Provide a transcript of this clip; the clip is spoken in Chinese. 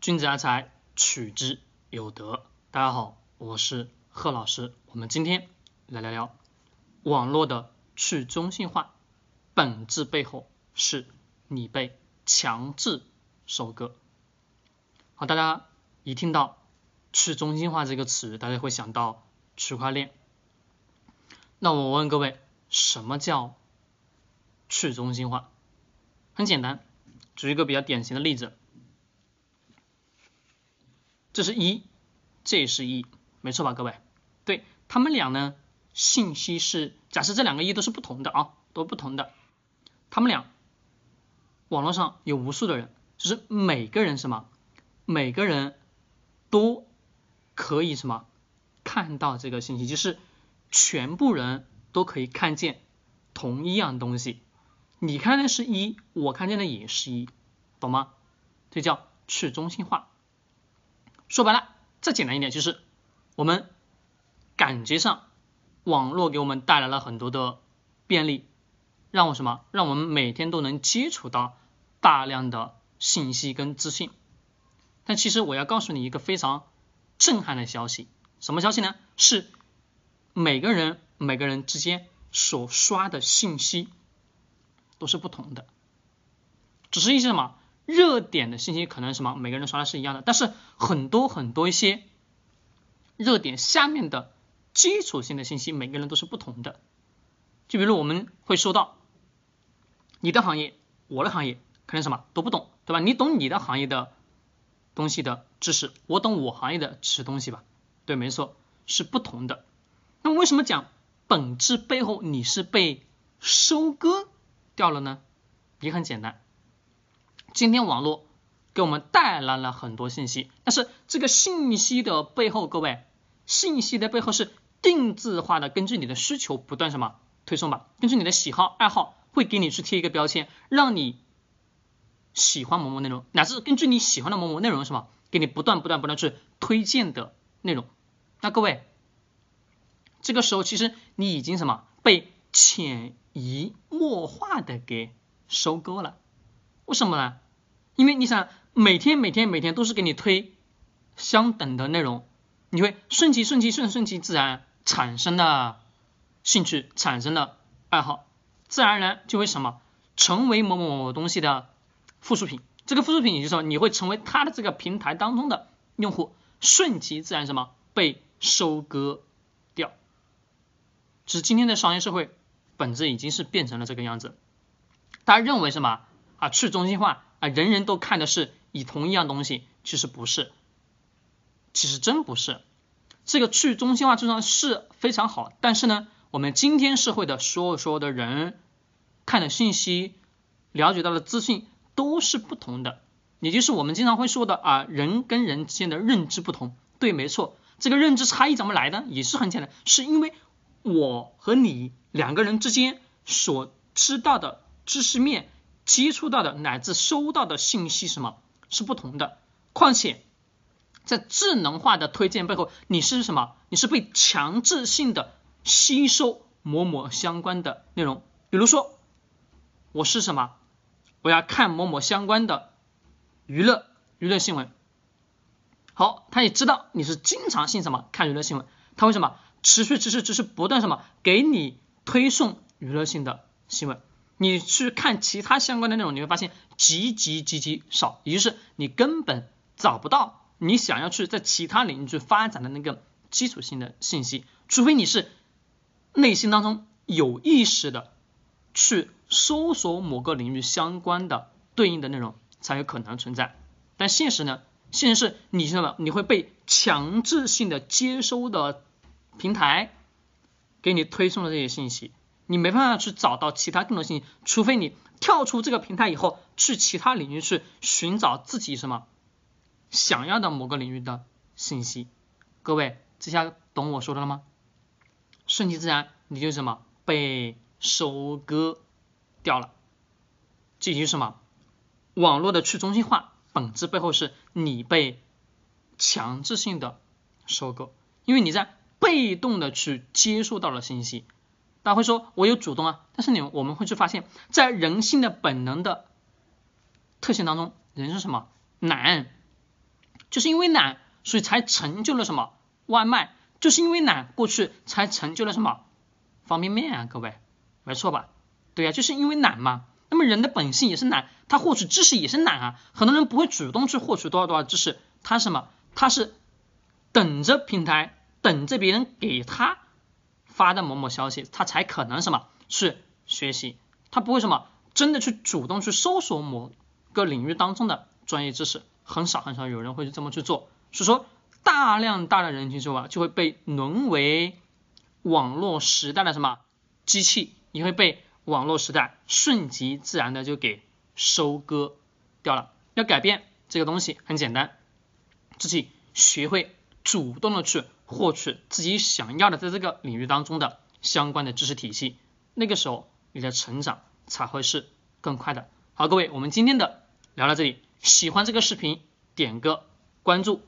君子爱财，取之有德。大家好，我是贺老师。我们今天来聊聊网络的去中心化本质背后是你被强制收割。好，大家一听到去中心化这个词，大家会想到区块链。那我问各位，什么叫去中心化？很简单，举一个比较典型的例子。这是一，这也是一，没错吧，各位？对他们俩呢，信息是假设这两个一都是不同的啊，都不同的。他们俩网络上有无数的人，就是每个人什么，每个人都可以什么看到这个信息，就是全部人都可以看见同一样东西。你看的是一，我看见的也是一，懂吗？这叫去中心化。说白了，再简单一点，就是我们感觉上网络给我们带来了很多的便利，让我什么？让我们每天都能接触到大量的信息跟资讯。但其实我要告诉你一个非常震撼的消息，什么消息呢？是每个人每个人之间所刷的信息都是不同的，只是一些什么？热点的信息可能什么，每个人刷的是一样的，但是很多很多一些热点下面的基础性的信息，每个人都是不同的。就比如我们会说到你的行业，我的行业可能什么都不懂，对吧？你懂你的行业的东西的知识，我懂我行业的知识东西吧？对，没错，是不同的。那么为什么讲本质背后你是被收割掉了呢？也很简单。今天网络给我们带来了很多信息，但是这个信息的背后，各位，信息的背后是定制化的，根据你的需求不断什么推送吧，根据你的喜好爱好会给你去贴一个标签，让你喜欢某某内容，乃至根据你喜欢的某某内容什么，给你不断不断不断去推荐的内容。那各位，这个时候其实你已经什么被潜移默化的给收割了。为什么呢？因为你想每天每天每天都是给你推相等的内容，你会顺其顺其顺顺其自然产生的兴趣，产生的爱好，自然而然就会什么成为某某某东西的附属品。这个附属品也就是说你会成为它的这个平台当中的用户，顺其自然什么被收割掉。只是今天的商业社会本质已经是变成了这个样子，大家认为什么？啊，去中心化啊，人人都看的是以同一样东西，其实不是，其实真不是。这个去中心化这上是非常好，但是呢，我们今天社会的所有所有的人看的信息、了解到的资讯都是不同的，也就是我们经常会说的啊，人跟人之间的认知不同。对，没错，这个认知差异怎么来的？也是很简单，是因为我和你两个人之间所知道的知识面。接触到的乃至收到的信息什么是不同的？况且在智能化的推荐背后，你是什么？你是被强制性的吸收某某相关的内容。比如说，我是什么？我要看某某相关的娱乐娱乐新闻。好，他也知道你是经常性什么看娱乐新闻，他为什么持续持续持续不断什么给你推送娱乐性的新闻？你去看其他相关的内容，你会发现极极极极少，也就是你根本找不到你想要去在其他领域去发展的那个基础性的信息，除非你是内心当中有意识的去搜索某个领域相关的对应的内容，才有可能存在。但现实呢？现实是你知道吗？你会被强制性的接收的平台给你推送的这些信息。你没办法去找到其他更多信息，除非你跳出这个平台以后，去其他领域去寻找自己什么想要的某个领域的信息。各位，这下懂我说的了吗？顺其自然，你就什么被收割掉了。这就是什么？网络的去中心化本质背后是你被强制性的收割，因为你在被动的去接受到了信息。大家会说，我有主动啊，但是你我们会去发现，在人性的本能的特性当中，人是什么？懒，就是因为懒，所以才成就了什么外卖，就是因为懒，过去才成就了什么方便面啊，各位，没错吧？对呀，就是因为懒嘛。那么人的本性也是懒，他获取知识也是懒啊。很多人不会主动去获取多少多少知识，他什么？他是等着平台，等着别人给他发的某某消息，他才可能什么去学习。他不会什么真的去主动去搜索某个领域当中的专业知识，很少很少有人会这么去做。所以说，大量大量人群之后啊，就会被沦为网络时代的什么机器，也会被。网络时代顺其自然的就给收割掉了。要改变这个东西很简单，自己学会主动的去获取自己想要的在这个领域当中的相关的知识体系，那个时候你的成长才会是更快的。好，各位，我们今天的聊到这里，喜欢这个视频点个关注。